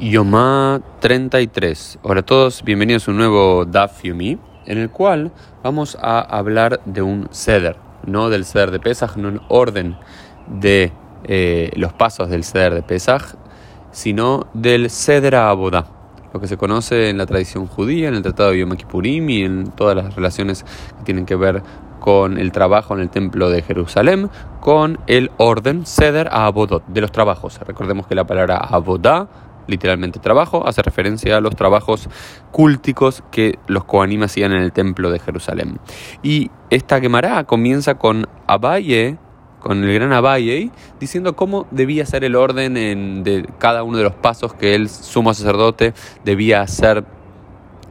Yomá 33. Hola a todos, bienvenidos a un nuevo Daf Yomi, en el cual vamos a hablar de un ceder, no del ceder de Pesach, no en orden de eh, los pasos del ceder de Pesach, sino del ceder a Abodá, lo que se conoce en la tradición judía, en el Tratado de Yom Kippurim y en todas las relaciones que tienen que ver con el trabajo en el templo de Jerusalén, con el orden ceder a Abodot, de los trabajos. Recordemos que la palabra Abodá literalmente trabajo, hace referencia a los trabajos cúlticos que los Kohanim hacían en el templo de Jerusalén. Y esta Gemara comienza con Abaye, con el gran Abaye, diciendo cómo debía ser el orden en, de cada uno de los pasos que el sumo sacerdote debía hacer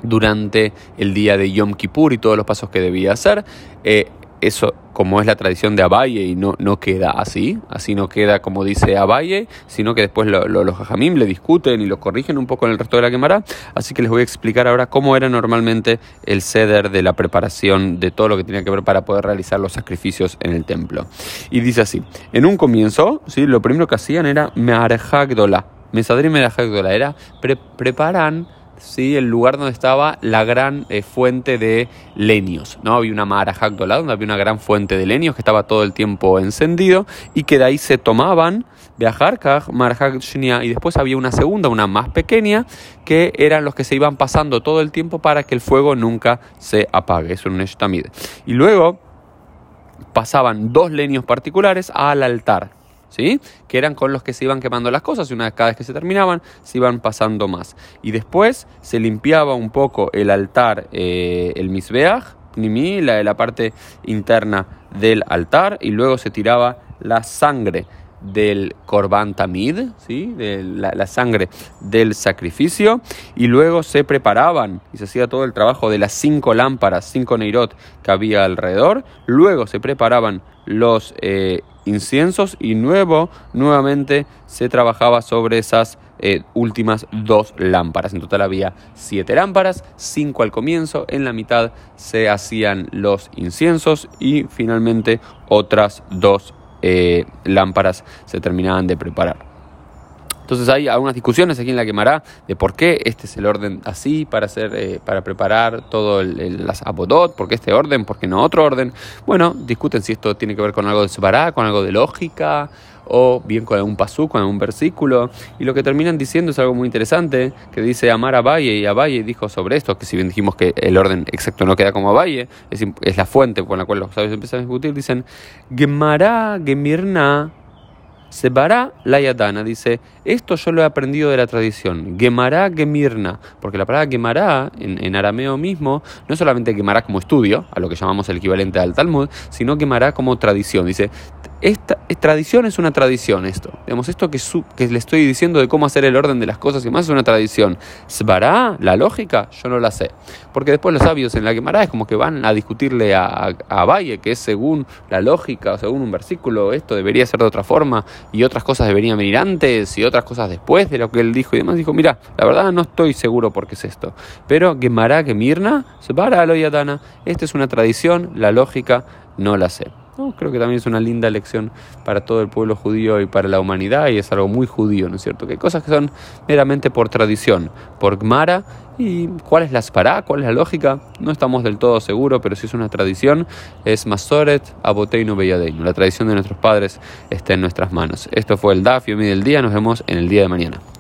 durante el día de Yom Kippur y todos los pasos que debía hacer. Eh, eso como es la tradición de Abaye y no, no queda así, así no queda como dice Abaye, sino que después los Jajamim le discuten y lo corrigen un poco en el resto de la quemará, así que les voy a explicar ahora cómo era normalmente el ceder de la preparación de todo lo que tenía que ver para poder realizar los sacrificios en el templo. Y dice así, en un comienzo, ¿sí? lo primero que hacían era Me'arhagdola, Mesadri Me'arhagdola, era preparan ¿sí? el lugar donde estaba la gran eh, fuente de leños. ¿no? Había una Marajagdola, donde había una gran fuente de leños que estaba todo el tiempo encendido y que de ahí se tomaban viajar y después había una segunda, una más pequeña, que eran los que se iban pasando todo el tiempo para que el fuego nunca se apague. Eso es un Eshtamid. Y luego pasaban dos leños particulares al altar ¿sí? que eran con los que se iban quemando las cosas y una vez cada vez que se terminaban se iban pasando más. Y después se limpiaba un poco el altar, eh, el misbeach, nimi, la, la parte interna del altar y luego se tiraba la sangre del Korban Tamid, ¿sí? de la, sangre del sacrificio, y luego se preparaban y se hacía todo el trabajo de las cinco lámparas, cinco neirot que había alrededor, luego se preparaban los eh, inciensos y nuevo, nuevamente se trabajaba sobre esas eh, últimas dos lámparas. En total había siete lámparas, cinco al comienzo, en la mitad se hacían los inciensos y finalmente otras dos eh, lámparas se terminaban de preparar. Entonces hay algunas discusiones aquí en la quemará de por qué este es el orden así para hacer, eh, para preparar todo el, las apodot, por qué este orden, por qué no otro orden. Bueno, discuten si esto tiene que ver con algo de separá, con algo de lógica, o bien con algún pasú, con algún versículo. Y lo que terminan diciendo es algo muy interesante, que dice Amar a y Valle dijo sobre esto, que si bien dijimos que el orden exacto no queda como a Valle, es, es la fuente con la cual los sabios empiezan a discutir, dicen, Gemara, Gemirna, Sebará la Yadana dice, esto yo lo he aprendido de la tradición, Gemara Gemirna, porque la palabra Gemara en, arameo mismo no solamente Gemara como estudio, a lo que llamamos el equivalente al Talmud, sino Gemara como tradición. Dice, esta tradición es una tradición esto. Digamos, esto que, que, le estoy diciendo de cómo hacer el orden de las cosas y más es una tradición. ¿Svará? ¿La lógica? Yo no la sé. Porque después los sabios en la Gemara es como que van a discutirle a, a, Valle que es según la lógica, o según un versículo, esto debería ser de otra forma y otras cosas deberían venir antes y otras cosas después de lo que él dijo y demás. Dijo, mira, la verdad no estoy seguro por qué es esto. Pero Gemara, Gemirna, Svara, Loyatana, esta es una tradición, la lógica no la sé creo que también es una linda lección para todo el pueblo judío y para la humanidad y es algo muy judío, ¿no es cierto? Que hay cosas que son meramente por tradición, por Gmara y cuál es la spará, cuál es la lógica, no estamos del todo seguros, pero si es una tradición, es Masoret, Aboteinu, Beyadeinu. La tradición de nuestros padres está en nuestras manos. Esto fue el Daf y del día, nos vemos en el día de mañana.